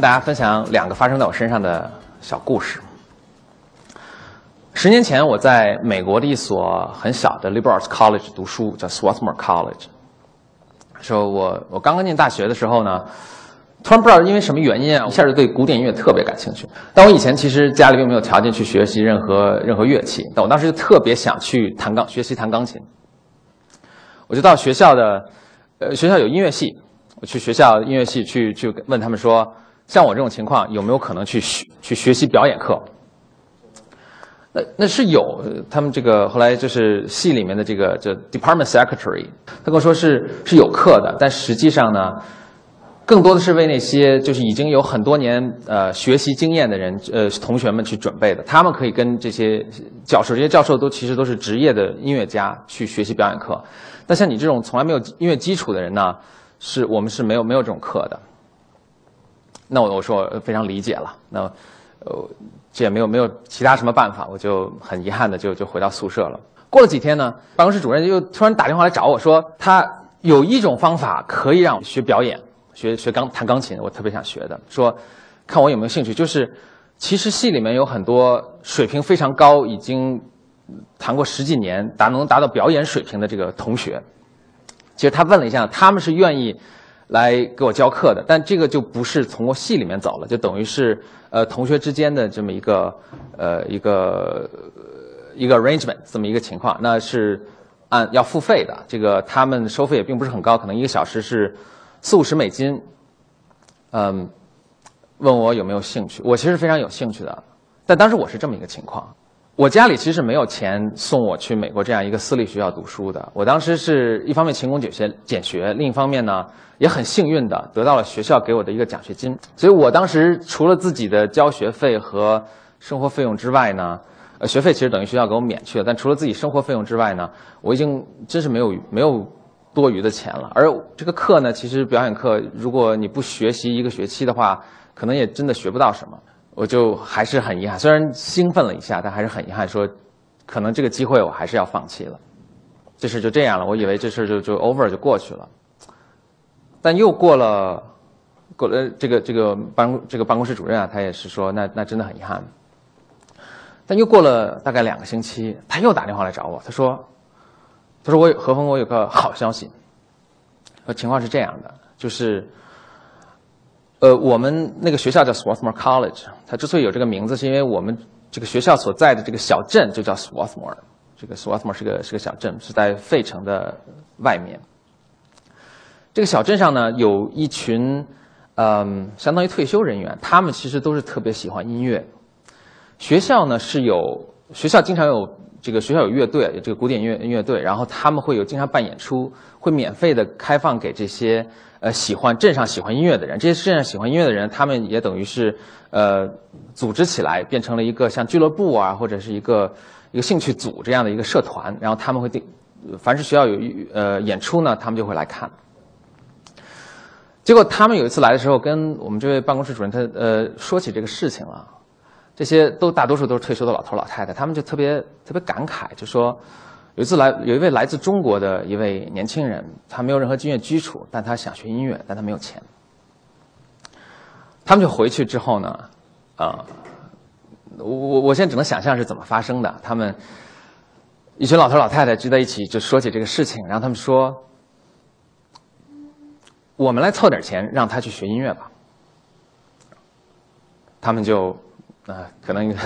跟大家分享两个发生在我身上的小故事。十年前，我在美国的一所很小的 Liberal college 读书，叫 Swarthmore College。说我我刚刚进大学的时候呢，突然不知道因为什么原因啊，一下就对古典音乐特别感兴趣。但我以前其实家里并没有条件去学习任何任何乐器，但我当时就特别想去弹钢学习弹钢琴。我就到学校的，呃，学校有音乐系。我去学校音乐系去去问他们说，像我这种情况有没有可能去学去学习表演课？那那是有，他们这个后来就是系里面的这个这 department secretary，他跟我说是是有课的，但实际上呢，更多的是为那些就是已经有很多年呃学习经验的人呃同学们去准备的，他们可以跟这些教授，这些教授都其实都是职业的音乐家去学习表演课，那像你这种从来没有音乐基础的人呢？是我们是没有没有这种课的，那我我说我非常理解了，那呃这也没有没有其他什么办法，我就很遗憾的就就回到宿舍了。过了几天呢，办公室主任又突然打电话来找我说，他有一种方法可以让我学表演，学学钢弹钢琴，我特别想学的，说看我有没有兴趣。就是其实系里面有很多水平非常高，已经弹过十几年，达能达到表演水平的这个同学。其实他问了一下，他们是愿意来给我教课的，但这个就不是从我系里面走了，就等于是呃同学之间的这么一个呃一个一个 arrangement 这么一个情况，那是按要付费的。这个他们收费也并不是很高，可能一个小时是四五十美金。嗯，问我有没有兴趣，我其实非常有兴趣的，但当时我是这么一个情况。我家里其实没有钱送我去美国这样一个私立学校读书的。我当时是一方面勤工俭学俭学，另一方面呢也很幸运的得到了学校给我的一个奖学金。所以我当时除了自己的交学费和生活费用之外呢，呃，学费其实等于学校给我免去了。但除了自己生活费用之外呢，我已经真是没有没有多余的钱了。而这个课呢，其实表演课，如果你不学习一个学期的话，可能也真的学不到什么。我就还是很遗憾，虽然兴奋了一下，但还是很遗憾，说可能这个机会我还是要放弃了。这事就这样了，我以为这事就就 over 就过去了。但又过了，过了这个这个办这个办公室主任啊，他也是说，那那真的很遗憾。但又过了大概两个星期，他又打电话来找我，他说，他说我何峰，我有个好消息。情况是这样的，就是。呃，我们那个学校叫 Swarthmore College，它之所以有这个名字，是因为我们这个学校所在的这个小镇就叫 Swarthmore。这个 Swarthmore 是个是个小镇，是在费城的外面。这个小镇上呢，有一群嗯，相当于退休人员，他们其实都是特别喜欢音乐。学校呢是有学校经常有这个学校有乐队，这个古典乐乐队，然后他们会有经常办演出，会免费的开放给这些。呃，喜欢镇上喜欢音乐的人，这些镇上喜欢音乐的人，他们也等于是，呃，组织起来变成了一个像俱乐部啊，或者是一个一个兴趣组这样的一个社团，然后他们会定，凡是学校有呃演出呢，他们就会来看。结果他们有一次来的时候，跟我们这位办公室主任他呃说起这个事情了，这些都大多数都是退休的老头老太太，他们就特别特别感慨，就说。有一次来，有一位来自中国的一位年轻人，他没有任何音乐基础，但他想学音乐，但他没有钱。他们就回去之后呢，啊，我我我现在只能想象是怎么发生的。他们一群老头老太太聚在一起，就说起这个事情，然后他们说：“我们来凑点钱，让他去学音乐吧。”他们就啊，可能。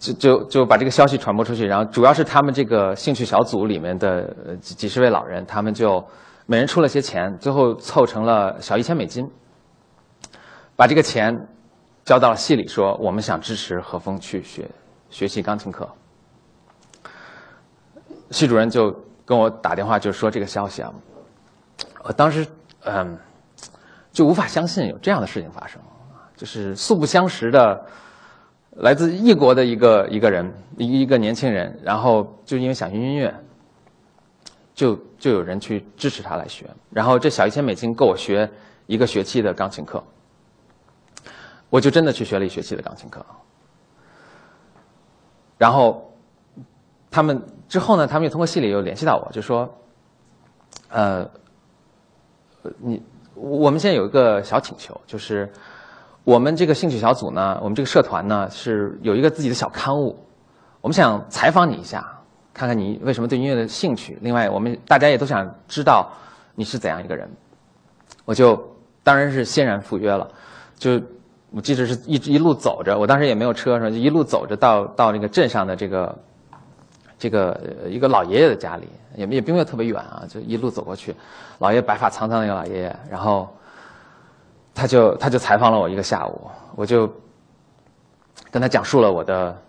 就就就把这个消息传播出去，然后主要是他们这个兴趣小组里面的几几十位老人，他们就每人出了些钱，最后凑成了小一千美金，把这个钱交到了系里，说我们想支持何峰去学学习钢琴课。系主任就跟我打电话，就说这个消息啊，我当时嗯就无法相信有这样的事情发生，就是素不相识的。来自异国的一个一个人，一一个年轻人，然后就因为想学音乐，就就有人去支持他来学，然后这小一千美金够我学一个学期的钢琴课，我就真的去学了一学期的钢琴课，然后他们之后呢，他们又通过系里又联系到我，就说，呃，你我们现在有一个小请求，就是我们这个兴趣小组呢，我们这个社团呢是有一个自己的小刊物，我们想采访你一下，看看你为什么对音乐的兴趣。另外，我们大家也都想知道你是怎样一个人。我就当然是欣然赴约了，就我记得是一一路走着，我当时也没有车，是吧？就一路走着到到那个镇上的这个这个一个老爷爷的家里，也也并没有特别远啊，就一路走过去。老爷白发苍苍的一个老爷爷，然后他就他就采访了我一个下午，我就跟他讲述了我的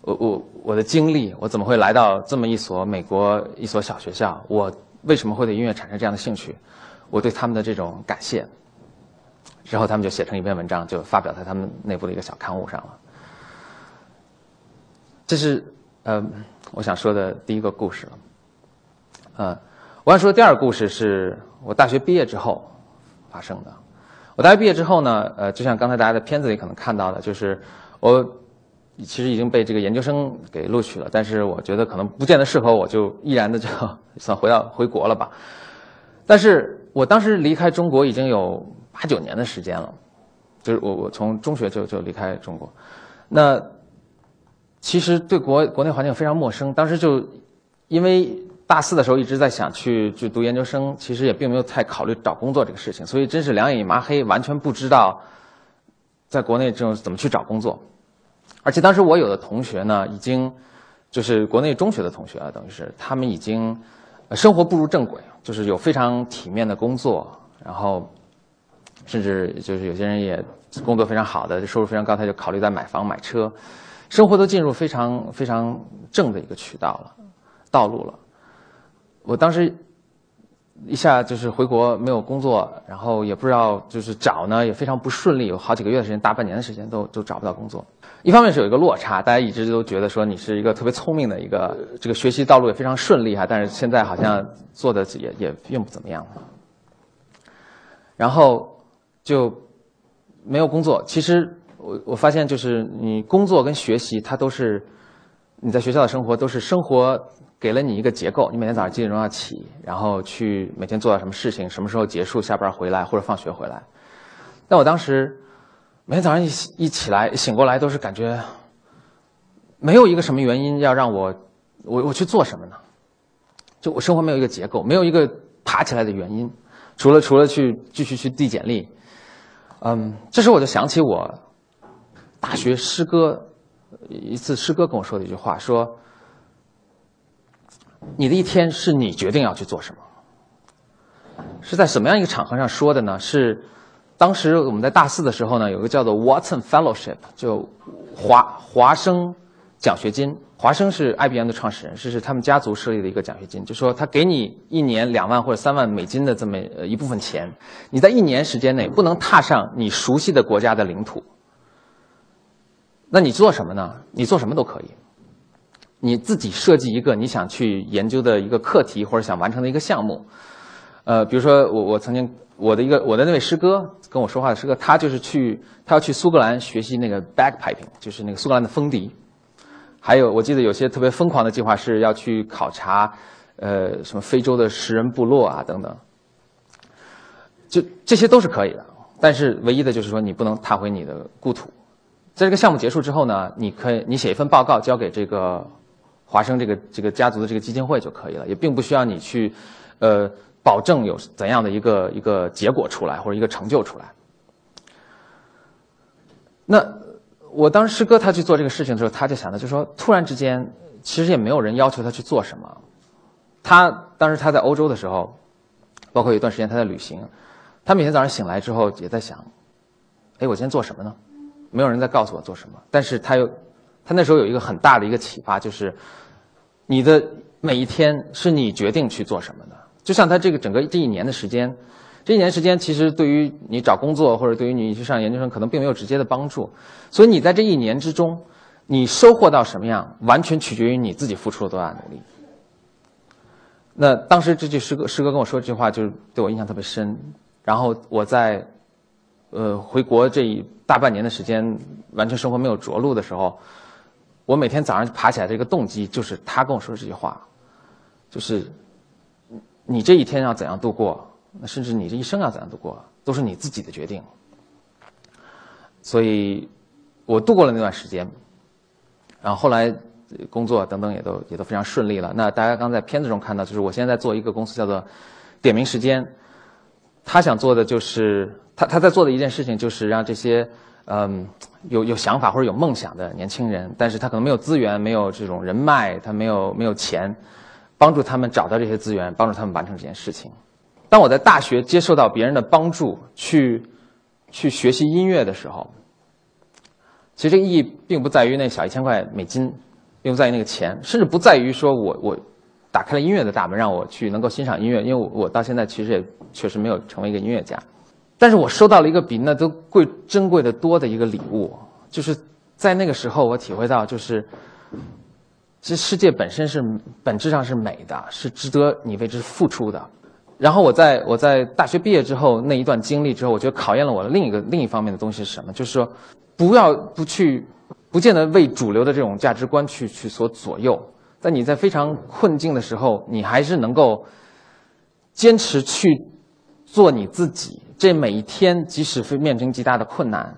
我我我的经历，我怎么会来到这么一所美国一所小学校，我为什么会对音乐产生这样的兴趣，我对他们的这种感谢，之后他们就写成一篇文章，就发表在他们内部的一个小刊物上了。这是呃我想说的第一个故事了，嗯。我想说的第二个故事是我大学毕业之后发生的。我大学毕业之后呢，呃，就像刚才大家在片子里可能看到的，就是我其实已经被这个研究生给录取了，但是我觉得可能不见得适合我，就毅然的就 算回到回国了吧。但是我当时离开中国已经有八九年的时间了，就是我我从中学就就离开中国，那其实对国国内环境非常陌生，当时就因为。大四的时候一直在想去去读研究生，其实也并没有太考虑找工作这个事情，所以真是两眼一抹黑，完全不知道在国内这种怎么去找工作。而且当时我有的同学呢，已经就是国内中学的同学啊，等于是他们已经生活步入正轨，就是有非常体面的工作，然后甚至就是有些人也工作非常好的，收入非常高，他就考虑在买房买车，生活都进入非常非常正的一个渠道了，道路了。我当时一下就是回国没有工作，然后也不知道就是找呢也非常不顺利，有好几个月的时间，大半年的时间都都找不到工作。一方面是有一个落差，大家一直都觉得说你是一个特别聪明的一个，这个学习道路也非常顺利哈，但是现在好像做的也也并不怎么样。然后就没有工作。其实我我发现就是你工作跟学习，它都是你在学校的生活都是生活。给了你一个结构，你每天早上几点钟要起，然后去每天做到什么事情，什么时候结束，下班回来或者放学回来。但我当时每天早上一一起来醒过来，都是感觉没有一个什么原因要让我我我去做什么呢？就我生活没有一个结构，没有一个爬起来的原因，除了除了去继续去递简历。嗯，这时候我就想起我大学师哥一次师哥跟我说的一句话，说。你的一天是你决定要去做什么？是在什么样一个场合上说的呢？是当时我们在大四的时候呢，有个叫做 Watson Fellowship，就华华生奖学金。华生是 IBM 的创始人，这是他们家族设立的一个奖学金，就说他给你一年两万或者三万美金的这么一部分钱，你在一年时间内不能踏上你熟悉的国家的领土，那你做什么呢？你做什么都可以。你自己设计一个你想去研究的一个课题或者想完成的一个项目，呃，比如说我我曾经我的一个我的那位师哥跟我说话的师哥，他就是去他要去苏格兰学习那个 bagpiping，就是那个苏格兰的风笛，还有我记得有些特别疯狂的计划是要去考察，呃，什么非洲的食人部落啊等等，就这些都是可以的，但是唯一的就是说你不能踏回你的故土，在这个项目结束之后呢，你可以你写一份报告交给这个。华生这个这个家族的这个基金会就可以了，也并不需要你去，呃，保证有怎样的一个一个结果出来或者一个成就出来。那我当时师哥他去做这个事情的时候，他就想的就是说，突然之间，其实也没有人要求他去做什么。他当时他在欧洲的时候，包括有一段时间他在旅行，他每天早上醒来之后也在想，哎，我今天做什么呢？没有人在告诉我做什么，但是他又。他那时候有一个很大的一个启发，就是你的每一天是你决定去做什么的。就像他这个整个这一年的时间，这一年时间其实对于你找工作或者对于你去上研究生可能并没有直接的帮助。所以你在这一年之中，你收获到什么样，完全取决于你自己付出了多大努力。那当时这句师哥师哥跟我说这句话，就是对我印象特别深。然后我在呃回国这一大半年的时间，完全生活没有着陆的时候。我每天早上爬起来的一个动机，就是他跟我说这句话，就是你这一天要怎样度过，那甚至你这一生要怎样度过，都是你自己的决定。所以，我度过了那段时间，然后后来工作等等也都也都非常顺利了。那大家刚在片子中看到，就是我现在在做一个公司叫做点名时间，他想做的就是他他在做的一件事情就是让这些嗯有有想法或者有梦想的年轻人，但是他可能没有资源，没有这种人脉，他没有没有钱。帮助他们找到这些资源，帮助他们完成这件事情。当我在大学接受到别人的帮助，去去学习音乐的时候，其实这个意义并不在于那小一千块美金，并不在于那个钱，甚至不在于说我我打开了音乐的大门，让我去能够欣赏音乐。因为我我到现在其实也确实没有成为一个音乐家，但是我收到了一个比那都贵珍贵的多的一个礼物，就是在那个时候我体会到就是。这世界本身是本质上是美的，是值得你为之付出的。然后我在我在大学毕业之后那一段经历之后，我觉得考验了我的另一个另一方面的东西是什么？就是说，不要不去，不见得为主流的这种价值观去去所左右。在你在非常困境的时候，你还是能够坚持去做你自己。这每一天，即使是面临极大的困难，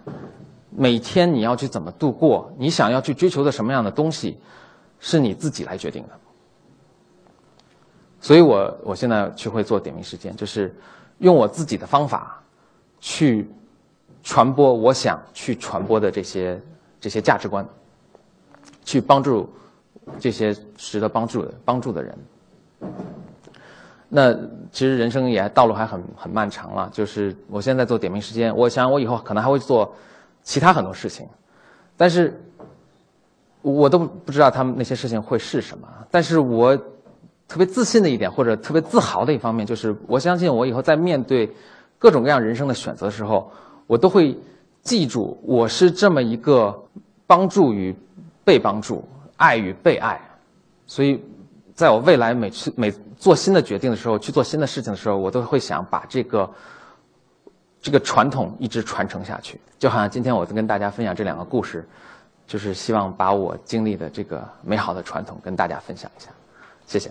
每天你要去怎么度过？你想要去追求的什么样的东西？是你自己来决定的，所以我我现在去会做点名时间，就是用我自己的方法去传播我想去传播的这些这些价值观，去帮助这些值得帮助的帮助的人。那其实人生也道路还很很漫长了，就是我现在做点名时间，我想我以后可能还会做其他很多事情，但是。我都不知道他们那些事情会是什么，但是我特别自信的一点，或者特别自豪的一方面，就是我相信我以后在面对各种各样人生的选择的时候，我都会记住我是这么一个帮助与被帮助、爱与被爱。所以，在我未来每次每做新的决定的时候，去做新的事情的时候，我都会想把这个这个传统一直传承下去。就好像今天我跟大家分享这两个故事。就是希望把我经历的这个美好的传统跟大家分享一下，谢谢。